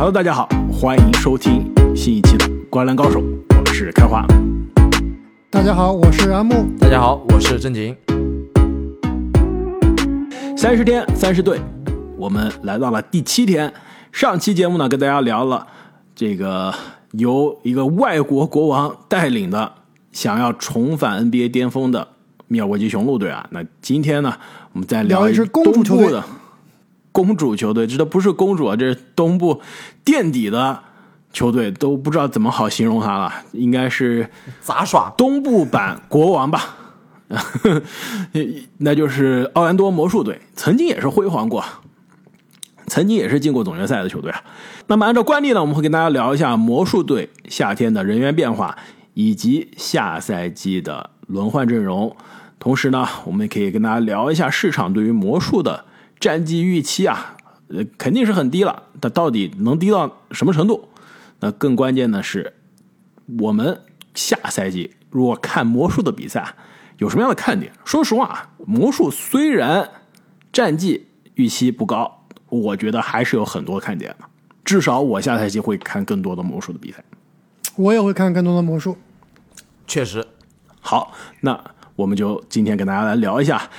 Hello，大家好，欢迎收听新一期的《灌篮高手》，我是开花。大家好，我是阿木。大家好，我是正经。三十天，三十队，我们来到了第七天。上期节目呢，跟大家聊了这个由一个外国国王带领的想要重返 NBA 巅峰的密尔沃基雄鹿队啊。那今天呢，我们再聊一支公主球队的公主球队，这都不是公主啊，这是东部垫底的球队，都不知道怎么好形容它了，应该是杂耍东部版国王吧。那就是奥兰多魔术队，曾经也是辉煌过。曾经也是进过总决赛的球队啊。那么按照惯例呢，我们会跟大家聊一下魔术队夏天的人员变化，以及下赛季的轮换阵容。同时呢，我们也可以跟大家聊一下市场对于魔术的战绩预期啊，呃，肯定是很低了。它到底能低到什么程度？那更关键的是，我们下赛季如果看魔术的比赛，有什么样的看点？说实话，魔术虽然战绩预期不高。我觉得还是有很多看点的，至少我下赛季会看更多的魔术的比赛。我也会看更多的魔术，确实。好，那我们就今天跟大家来聊一下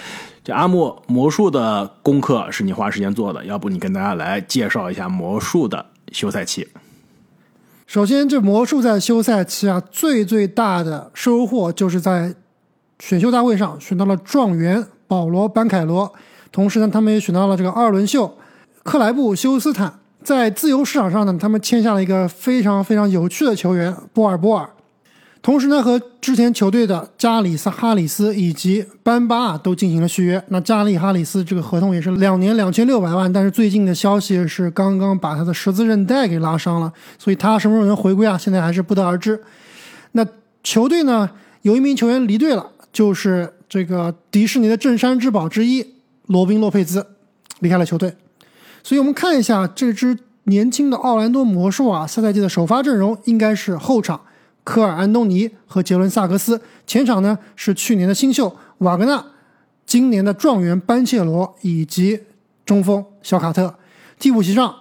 这阿莫魔术的功课是你花时间做的，要不你跟大家来介绍一下魔术的休赛期。首先，这魔术在休赛期啊，最最大的收获就是在选秀大会上选到了状元保罗班凯罗，同时呢，他们也选到了这个二轮秀。克莱布休斯坦在自由市场上呢，他们签下了一个非常非常有趣的球员波尔波尔，同时呢，和之前球队的加里斯哈里斯以及班巴都进行了续约。那加里哈里斯这个合同也是两年两千六百万，但是最近的消息是刚刚把他的十字韧带给拉伤了，所以他什么时候能回归啊？现在还是不得而知。那球队呢，有一名球员离队了，就是这个迪士尼的镇山之宝之一罗宾洛佩兹离开了球队。所以我们看一下这支年轻的奥兰多魔术啊，下赛季的首发阵容应该是后场科尔安东尼和杰伦萨克斯，前场呢是去年的新秀瓦格纳，今年的状元班切罗以及中锋小卡特。替补席上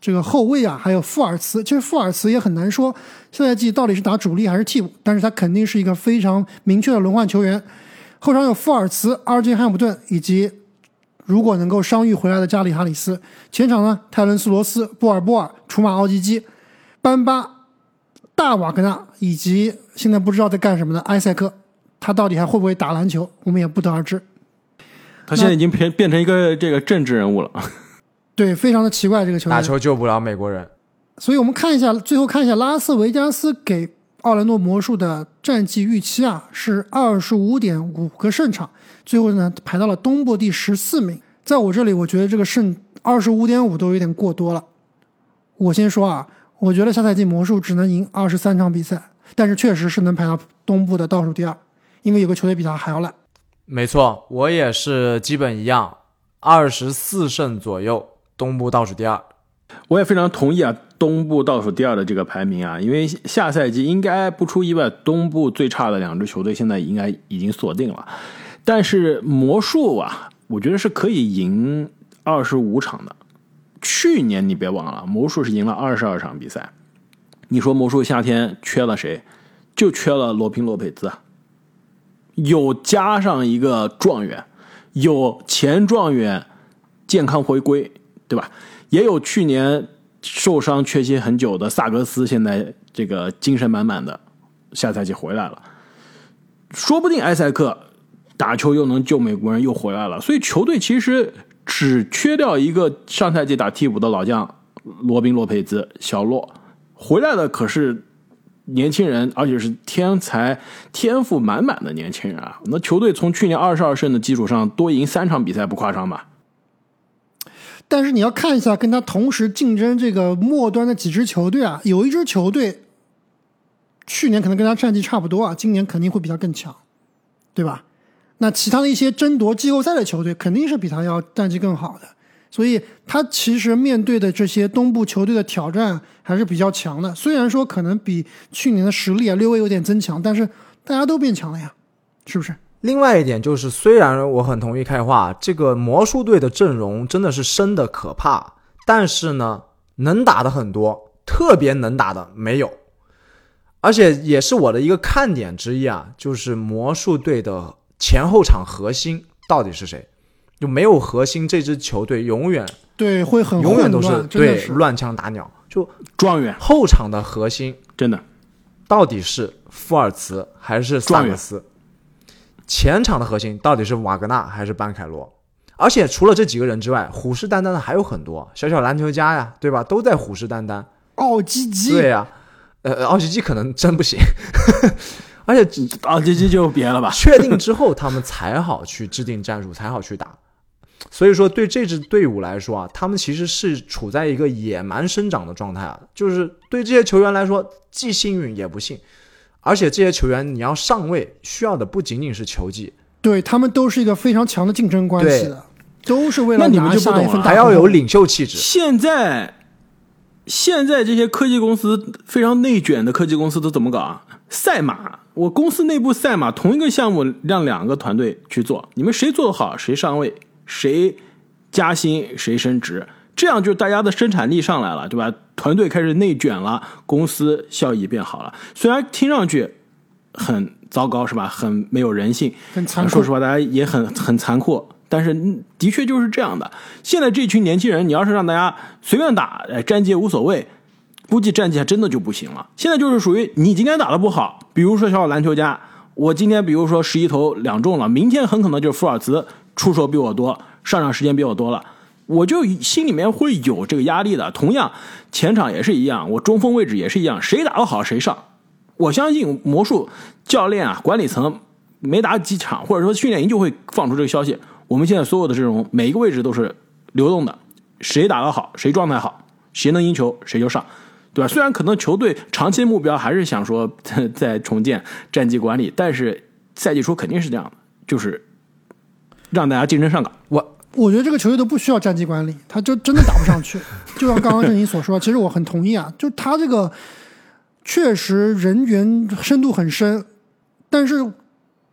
这个后卫啊，还有富尔茨，其实富尔茨也很难说下赛季到底是打主力还是替补，但是他肯定是一个非常明确的轮换球员。后场有富尔茨、阿尔金汉姆顿以及。如果能够伤愈回来的加里哈里斯，前场呢？泰伦斯罗斯、波尔波尔、楚马奥基基、班巴、大瓦格纳，以及现在不知道在干什么的埃塞克，他到底还会不会打篮球？我们也不得而知。他现在已经变变成一个这个政治人物了。对，非常的奇怪这个球员。打球救不了美国人。所以我们看一下，最后看一下拉斯维加斯给奥兰多魔术的战绩预期啊，是二十五点五个胜场。最后呢，排到了东部第十四名。在我这里，我觉得这个胜二十五点五都有点过多了。我先说啊，我觉得下赛季魔术只能赢二十三场比赛，但是确实是能排到东部的倒数第二，因为有个球队比他还要烂。没错，我也是基本一样，二十四胜左右，东部倒数第二。我也非常同意啊，东部倒数第二的这个排名啊，因为下赛季应该不出意外，东部最差的两支球队现在应该已经锁定了。但是魔术啊，我觉得是可以赢二十五场的。去年你别忘了，魔术是赢了二十二场比赛。你说魔术夏天缺了谁？就缺了罗宾洛佩兹。有加上一个状元，有前状元健康回归，对吧？也有去年受伤缺席很久的萨格斯，现在这个精神满满的，下赛季回来了。说不定埃塞克。打球又能救美国人，又回来了，所以球队其实只缺掉一个上赛季打替补的老将罗宾洛佩兹小洛，回来的可是年轻人，而且是天才天赋满满的年轻人啊！那球队从去年二十二胜的基础上多赢三场比赛，不夸张吧？但是你要看一下跟他同时竞争这个末端的几支球队啊，有一支球队去年可能跟他战绩差不多啊，今年肯定会比他更强，对吧？那其他的一些争夺季后赛的球队肯定是比他要战绩更好的，所以他其实面对的这些东部球队的挑战还是比较强的。虽然说可能比去年的实力啊略微有点增强，但是大家都变强了呀，是不是？另外一点就是，虽然我很同意开化，这个魔术队的阵容真的是深的可怕，但是呢，能打的很多，特别能打的没有。而且也是我的一个看点之一啊，就是魔术队的前后场核心到底是谁？就没有核心，这支球队永远对，会很永远都是对乱枪打鸟。就状元后场的核心真的到底是富尔茨还是萨克斯？前场的核心到底是瓦格纳还是班凯罗？而且除了这几个人之外，虎视眈眈的还有很多，小小篮球家呀，对吧？都在虎视眈眈。奥基基，对呀、呃，奥基基可能真不行，而且啊，这这就别了吧。确定之后，他们才好去制定战术，才好去打。所以说，对这支队伍来说啊，他们其实是处在一个野蛮生长的状态啊，就是对这些球员来说，既幸运也不幸。而且这些球员你要上位，需要的不仅仅是球技，对他们都是一个非常强的竞争关系的，都是为了那你们就不拿下一懂了还要有领袖气质。现在，现在这些科技公司非常内卷的科技公司都怎么搞啊？赛马，我公司内部赛马，同一个项目让两个团队去做，你们谁做得好，谁上位，谁加薪，谁升职，这样就大家的生产力上来了，对吧？团队开始内卷了，公司效益变好了。虽然听上去很糟糕，是吧？很没有人性，很残酷说实话，大家也很很残酷，但是嗯的确就是这样的。现在这群年轻人，你要是让大家随便打，哎，战绩无所谓，估计战绩还真的就不行了。现在就是属于你今天打的不好，比如说小小篮球家，我今天比如说十一投两中了，明天很可能就是福尔茨出手比我多，上场时间比我多了。我就心里面会有这个压力的。同样，前场也是一样，我中锋位置也是一样，谁打得好谁上。我相信魔术教练啊，管理层没打几场，或者说训练营就会放出这个消息。我们现在所有的这种每一个位置都是流动的，谁打得好，谁状态好，谁能赢球谁就上，对吧？虽然可能球队长期目标还是想说在重建战绩管理，但是赛季初肯定是这样的，就是让大家竞争上岗。我我觉得这个球队都不需要战绩管理，他就真的打不上去。就像刚刚郑宁所说，其实我很同意啊，就他这个确实人员深度很深，但是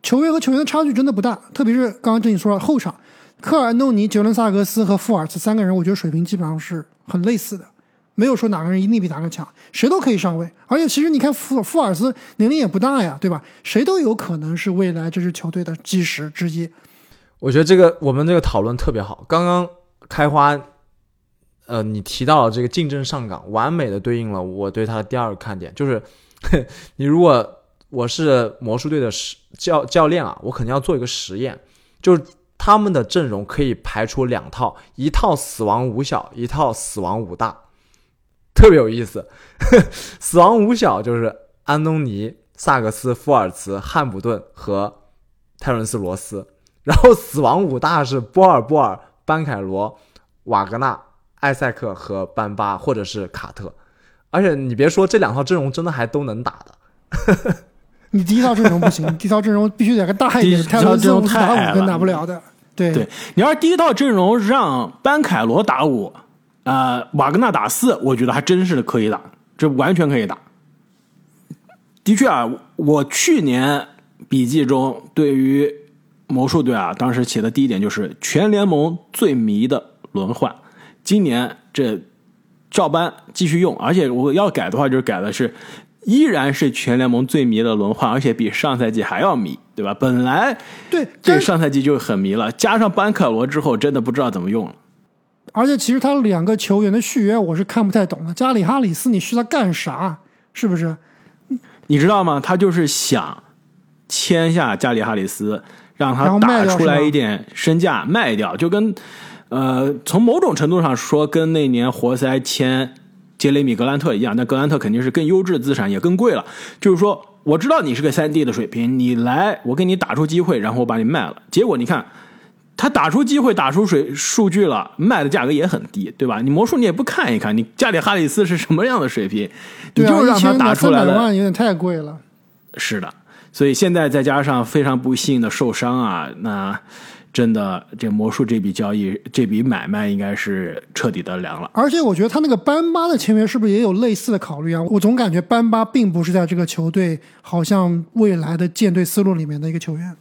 球员和球员的差距真的不大。特别是刚刚郑宁说了后场，科尔诺尼、杰伦萨格斯和富尔茨三个人，我觉得水平基本上是很类似的，没有说哪个人一定比哪个强，谁都可以上位。而且其实你看富富尔斯年龄也不大呀，对吧？谁都有可能是未来这支球队的基石之一。我觉得这个我们这个讨论特别好。刚刚开花，呃，你提到了这个竞争上岗，完美的对应了我对他的第二个看点，就是 你如果我是魔术队的实教教练啊，我肯定要做一个实验，就是他们的阵容可以排出两套，一套死亡五小，一套死亡五大，特别有意思。死亡五小就是安东尼、萨克斯、福尔茨、汉普顿和泰伦斯·罗斯。然后死亡五大是波尔波尔、班凯罗、瓦格纳、艾塞克和班巴，或者是卡特。而且你别说，这两套阵容真的还都能打的。你第一套阵容不行，第一套阵容必须得个大一点，第一套泰伦斯阵容五打五跟打不了的。对对你要是第一套阵容让班凯罗打五，呃，瓦格纳打四，我觉得还真是可以打，这完全可以打。的确啊，我去年笔记中对于魔术队啊，当时写的第一点就是全联盟最迷的轮换。今年这照搬继续用，而且我要改的话，就是改的是依然是全联盟最迷的轮换，而且比上赛季还要迷，对吧？本来对，这但是上赛季就很迷了，加上班克罗之后，真的不知道怎么用了。而且其实他两个球员的续约我是看不太懂的。加里哈里斯，你续他干啥？是不是？你知道吗？他就是想签下加里哈里斯，让他卖打出来一点身价卖掉，就跟呃，从某种程度上说，跟那年活塞签杰雷米格兰特一样。那格兰特肯定是更优质的资产，也更贵了。就是说，我知道你是个三 D 的水平，你来，我给你打出机会，然后我把你卖了。结果你看。他打出机会，打出水数据了，卖的价格也很低，对吧？你魔术你也不看一看，你加里哈里斯是什么样的水平，你对啊，就让他打出来了。三万有点太贵了。是的，所以现在再加上非常不幸的受伤啊，那真的这魔术这笔交易、这笔买卖应该是彻底的凉了。而且我觉得他那个班巴的签约是不是也有类似的考虑啊？我总感觉班巴并不是在这个球队好像未来的舰队思路里面的一个球员。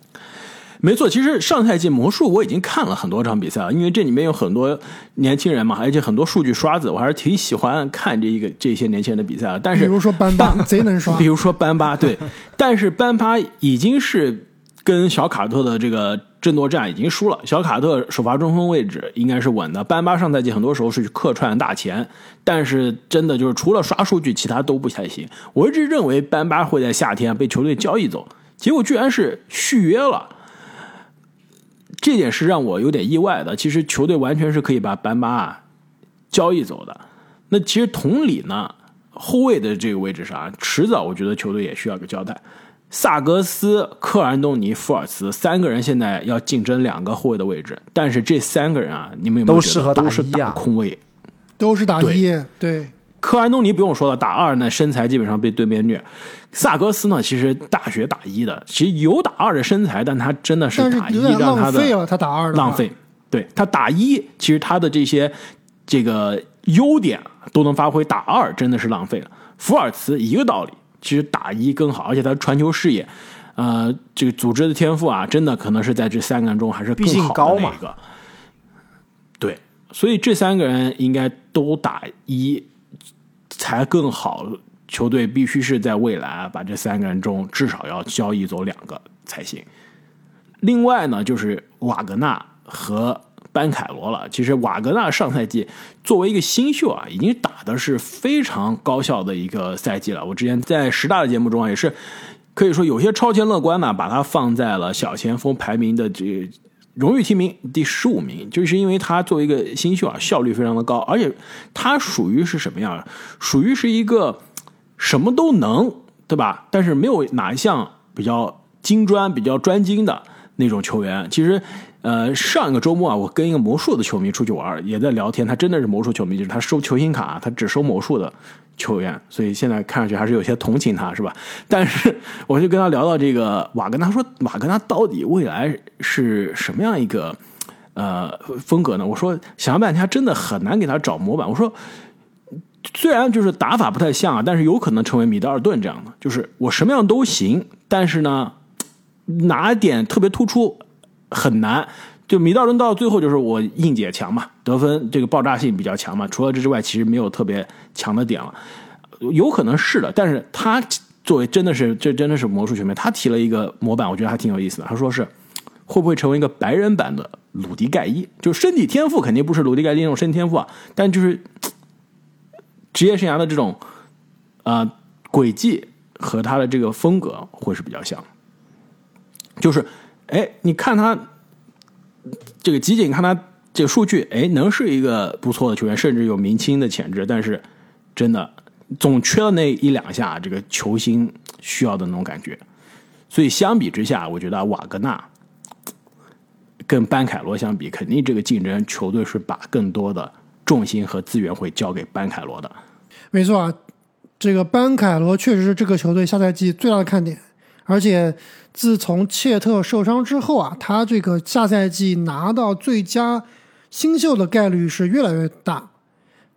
没错，其实上赛季魔术我已经看了很多场比赛了，因为这里面有很多年轻人嘛，而且很多数据刷子，我还是挺喜欢看这一个这些年轻人的比赛的。但是，比如说班巴贼能刷比，如说班巴，对，但是班巴已经是跟小卡特的这个争夺战已经输了。小卡特首发中锋位置应该是稳的，班巴上赛季很多时候是去客串大前，但是真的就是除了刷数据，其他都不太行。我一直认为班巴会在夏天被球队交易走，结果居然是续约了。这点是让我有点意外的。其实球队完全是可以把班巴啊交易走的。那其实同理呢，后卫的这个位置上，迟早我觉得球队也需要个交代。萨格斯、科尔安东尼、福尔茨三个人现在要竞争两个后卫的位置，但是这三个人啊，你们有没有觉得都适合打都是一啊打空位？都是打一，对，科安东尼不用说了，打二呢身材基本上被对面虐。萨格斯呢，其实大学打一的，其实有打二的身材，但他真的是打一让他的浪费了，他打二的浪。费。对他打一，其实他的这些这个优点都能发挥，打二真的是浪费了。福尔茨一个道理，其实打一更好，而且他传球视野，呃，这个组织的天赋啊，真的可能是在这三个人中还是更高嘛的那个。对，所以这三个人应该都打一才更好。球队必须是在未来，把这三个人中至少要交易走两个才行。另外呢，就是瓦格纳和班凯罗了。其实瓦格纳上赛季作为一个新秀啊，已经打的是非常高效的一个赛季了。我之前在十大的节目中，也是可以说有些超前乐观呢，把他放在了小前锋排名的这荣誉提名第十五名，就是因为他作为一个新秀啊，效率非常的高，而且他属于是什么样？属于是一个什么都能，对吧？但是没有哪一项比较精专、比较专精的那种球员。其实，呃，上一个周末啊，我跟一个魔术的球迷出去玩，也在聊天。他真的是魔术球迷，就是他收球星卡，他只收魔术的球员，所以现在看上去还是有些同情他，是吧？但是我就跟他聊到这个瓦格纳，说瓦格纳到底未来是什么样一个呃风格呢？我说想了半天，真的很难给他找模板。我说。虽然就是打法不太像啊，但是有可能成为米德尔顿这样的，就是我什么样都行，但是呢，哪点特别突出很难。就米道伦到最后就是我硬解强嘛，得分这个爆炸性比较强嘛，除了这之外，其实没有特别强的点了。有可能是的，但是他作为真的是这真的是魔术球迷，他提了一个模板，我觉得还挺有意思的。他说是会不会成为一个白人版的鲁迪盖伊？就身体天赋肯定不是鲁迪盖伊那种身体天赋啊，但就是。职业生涯的这种呃轨迹和他的这个风格会是比较像，就是哎，你看他这个集锦，看他这个数据，哎，能是一个不错的球员，甚至有明星的潜质，但是真的总缺了那一两下这个球星需要的那种感觉。所以相比之下，我觉得瓦格纳跟班凯罗相比，肯定这个竞争球队是把更多的重心和资源会交给班凯罗的。没错啊，这个班凯罗确实是这个球队下赛季最大的看点，而且自从切特受伤之后啊，他这个下赛季拿到最佳新秀的概率是越来越大。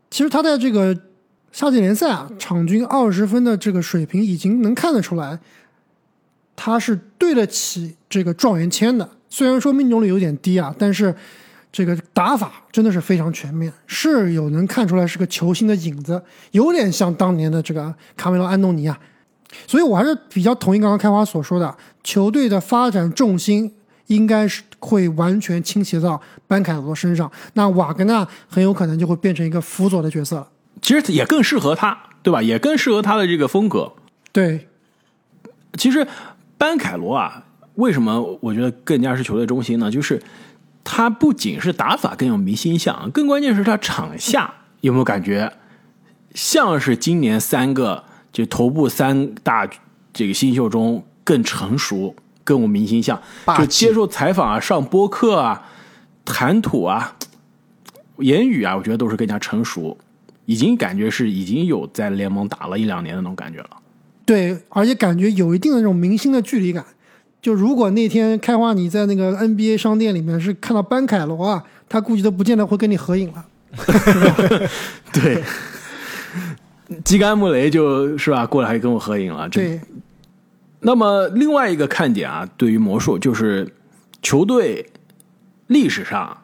其实他在这个夏季联赛啊，场均二十分的这个水平已经能看得出来，他是对得起这个状元签的。虽然说命中率有点低啊，但是。这个打法真的是非常全面，是有能看出来是个球星的影子，有点像当年的这个卡梅隆·安东尼啊。所以我还是比较同意刚刚开花所说的，球队的发展重心应该是会完全倾斜到班凯罗身上，那瓦格纳很有可能就会变成一个辅佐的角色了。其实也更适合他，对吧？也更适合他的这个风格。对，其实班凯罗啊，为什么我觉得更加是球队中心呢？就是。他不仅是打法更有明星相，更关键是他场下有没有感觉像是今年三个就头部三大这个新秀中更成熟、更有明星相，就接受采访啊、上播客啊、谈吐啊、言语啊，我觉得都是更加成熟，已经感觉是已经有在联盟打了一两年的那种感觉了。对，而且感觉有一定的那种明星的距离感。就如果那天开花你在那个 NBA 商店里面是看到班凯罗啊，他估计都不见得会跟你合影了。对，基甘穆雷就是吧，过来还跟我合影了。对。那么另外一个看点啊，对于魔术就是球队历史上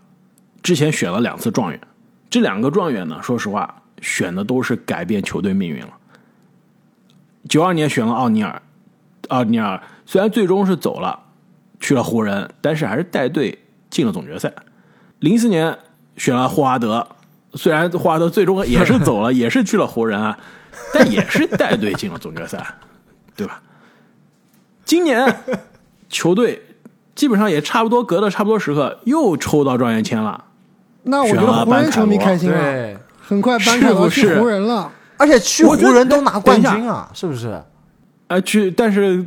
之前选了两次状元，这两个状元呢，说实话选的都是改变球队命运了。九二年选了奥尼尔，奥尼尔虽然最终是走了，去了湖人，但是还是带队进了总决赛。零四年选了霍华德，虽然霍华德最终也是走了，也是去了湖人啊，但也是带队进了总决赛，对吧？今年球队基本上也差不多隔了差不多时刻，又抽到状元签了。那我觉得湖人球迷开心了，对，很快班凯罗去是不是湖人了。而且去湖人都拿冠军啊，是不是？呃，去，但是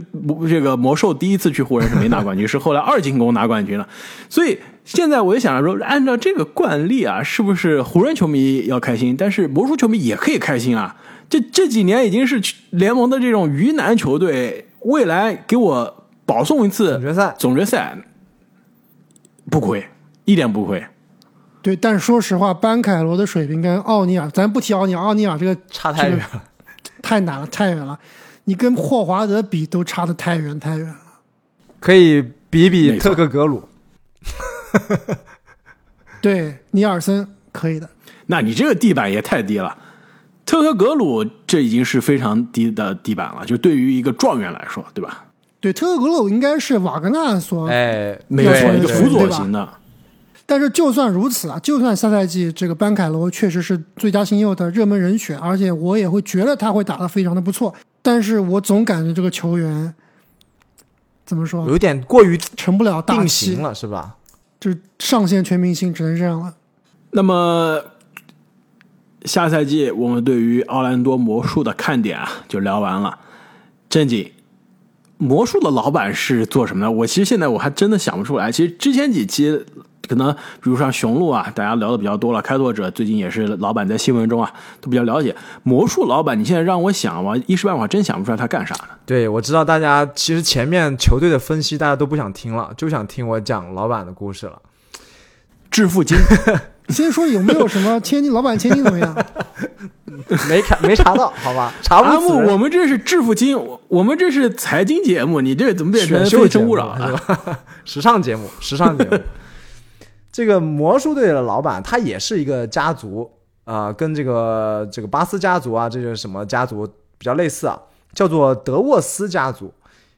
这个魔兽第一次去湖人是没拿冠军，是后来二进攻拿冠军了。所以现在我就想着说，按照这个惯例啊，是不是湖人球迷要开心，但是魔术球迷也可以开心啊？这这几年已经是联盟的这种鱼腩球队，未来给我保送一次总决赛总决赛不亏，一点不亏。对，但是说实话，班凯罗的水平跟奥尼尔，咱不提奥尼尔，奥尼尔这个差太远了。太难了，太远了。你跟霍华德比都差的太远太远了。可以比比特克格鲁，对，尼尔森可以的。那你这个地板也太低了。特克格鲁这已经是非常低的地板了，就对于一个状元来说，对吧？对，特克格鲁应该是瓦格纳所，哎，没错，一个辅佐型的。但是就算如此啊，就算下赛季这个班凯罗确实是最佳新秀的热门人选，而且我也会觉得他会打得非常的不错，但是我总感觉这个球员怎么说，有点过于成不了大型，了，是吧？就上线全明星只能这样了。那么下赛季我们对于奥兰多魔术的看点啊，就聊完了。正经，魔术的老板是做什么的？我其实现在我还真的想不出来。其实之前几期可能，比如像雄鹿啊，大家聊的比较多了。开拓者最近也是老板在新闻中啊都比较了解。魔术老板，你现在让我想，我一时半会儿真想不出来他干啥呢。对，我知道大家其实前面球队的分析大家都不想听了，就想听我讲老板的故事了。致富经，先说有没有什么千金，老板千金怎么样？没看没查到，好吧？查阿木，不此人我们这是致富经，我们这是财经节目，你这怎么变成非诚勿扰了？时尚节目，时尚节目。这个魔术队的老板他也是一个家族啊、跟这个这个巴斯家族啊，这个什么家族比较类似啊，叫做德沃斯家族。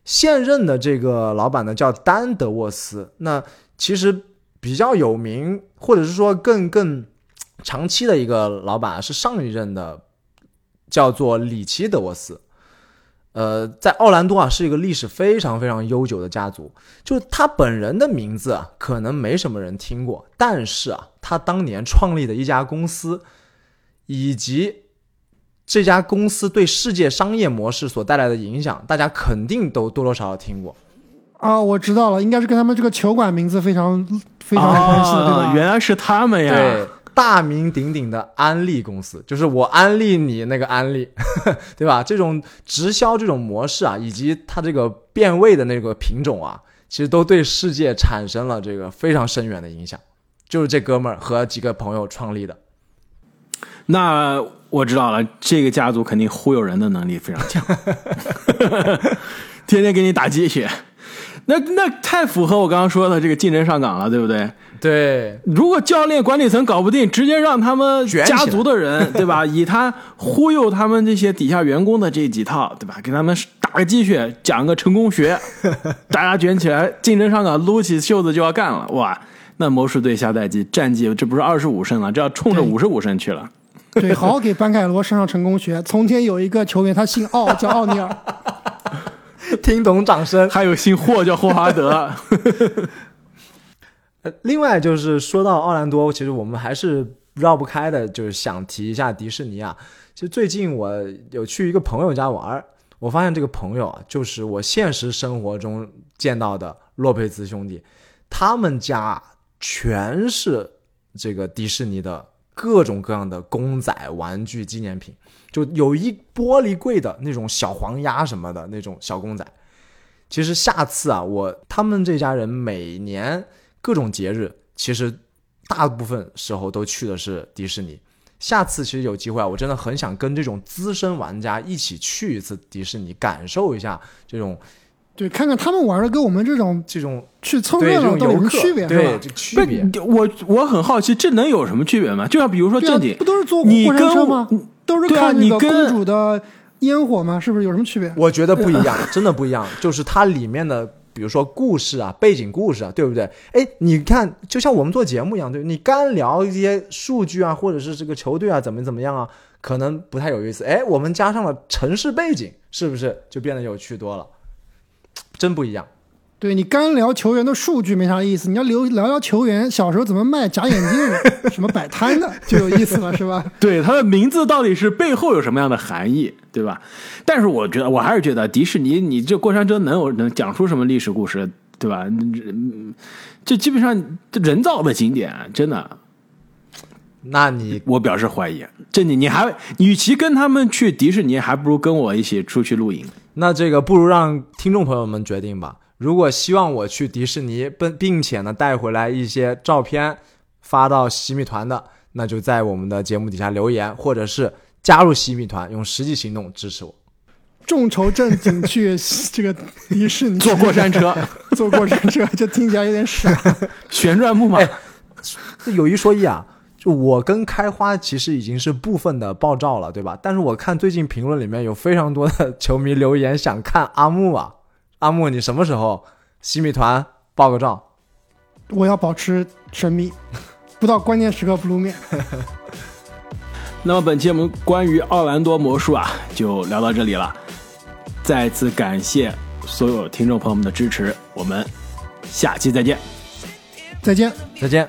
现任的这个老板呢叫丹德沃斯，那其实比较有名，或者是说更更长期的一个老板是上一任的，叫做里奇德沃斯。呃，在奥兰多啊，是一个历史非常非常悠久的家族。就是他本人的名字啊，可能没什么人听过，但是啊，他当年创立的一家公司，以及这家公司对世界商业模式所带来的影响，大家肯定都多多少少听过。啊，我知道了，应该是跟他们这个球馆名字非常非常有关系的，对吧？啊原来是他们呀！对，大名鼎鼎的安利公司，就是我安利你那个安利，对吧？这种直销这种模式啊，以及它这个变味的那个品种啊，其实都对世界产生了这个非常深远的影响。就是这哥们儿和几个朋友创立的。那我知道了，这个家族肯定忽悠人的能力非常强，天天给你打鸡血。那那太符合我刚刚说的这个竞争上岗了，对不对？对，如果教练管理层搞不定，直接让他们家族的人，对吧？以他忽悠他们这些底下员工的这几套，对吧？给他们打个鸡血，讲个成功学，大家卷起来，竞争上岗，撸起袖子就要干了，哇！那魔术队下赛季战绩这不是二十五胜了，这要冲着对五十五胜去了。对，好好给班凯罗上上成功学。从前有一个球员，他姓奥，叫奥尼尔。听懂掌声。还有姓霍叫霍华德，呃，另外就是说到奥兰多，其实我们还是绕不开的，就是想提一下迪士尼啊。其实最近我有去一个朋友家玩，我发现这个朋友啊，就是我现实生活中见到的洛佩兹兄弟，他们家全是这个迪士尼的各种各样的公仔、玩具、纪念品，就有一玻璃柜的那种小黄鸭什么的那种小公仔。其实下次啊，我他们这家人每年各种节日，其实大部分时候都去的是迪士尼。下次其实有机会啊，我真的很想跟这种资深玩家一起去一次迪士尼，感受一下这种对，看看他们玩的跟我们这种这种去凑对热闹到底有这种游客什么区别？对这个区别，，我我很好奇，这能有什么区别吗？就像比如说正经，，不都是坐你过山车跟吗？都是看那个你跟公主的烟火吗？是不是有什么区别？我觉得不一样，真的不一样。就是它里面的，比如说故事啊、背景故事啊，对不对？哎，你看，就像我们做节目一样，对，你干聊一些数据啊，或者是这个球队啊怎么怎么样啊，可能不太有意思。哎，我们加上了城市背景，是不是就变得有趣多了？真不一样。对你干聊球员的数据没啥意思，你要聊聊聊球员小时候怎么卖假眼镜、什么摆摊的就有意思了，是吧？对他的名字到底是背后有什么样的含义，对吧？但是我觉得，我还是觉得迪士尼，你这过山车能有能讲出什么历史故事，对吧？嗯这基本上这人造的景点，真的，那你我表示怀疑。这你你还，与其跟他们去迪士尼，还不如跟我一起出去露营。那这个不如让听众朋友们决定吧。如果希望我去迪士尼，并并且呢带回来一些照片发到洗米团的，那就在我们的节目底下留言，或者是加入洗米团，用实际行动支持我。众筹正经去这个迪士尼坐过山车，坐过山车，这听起来有点傻。旋转木马，哎有一说一啊，就我跟开花其实已经是部分的爆照了，对吧？但是我看最近评论里面有非常多的球迷留言想看阿木啊，阿木你什么时候洗米团爆个照？我要保持神秘，不到关键时刻不露面。那么本期我们关于奥兰多魔术啊，就聊到这里了。再次感谢所有听众朋友们的支持，我们下期再见。再见。再见。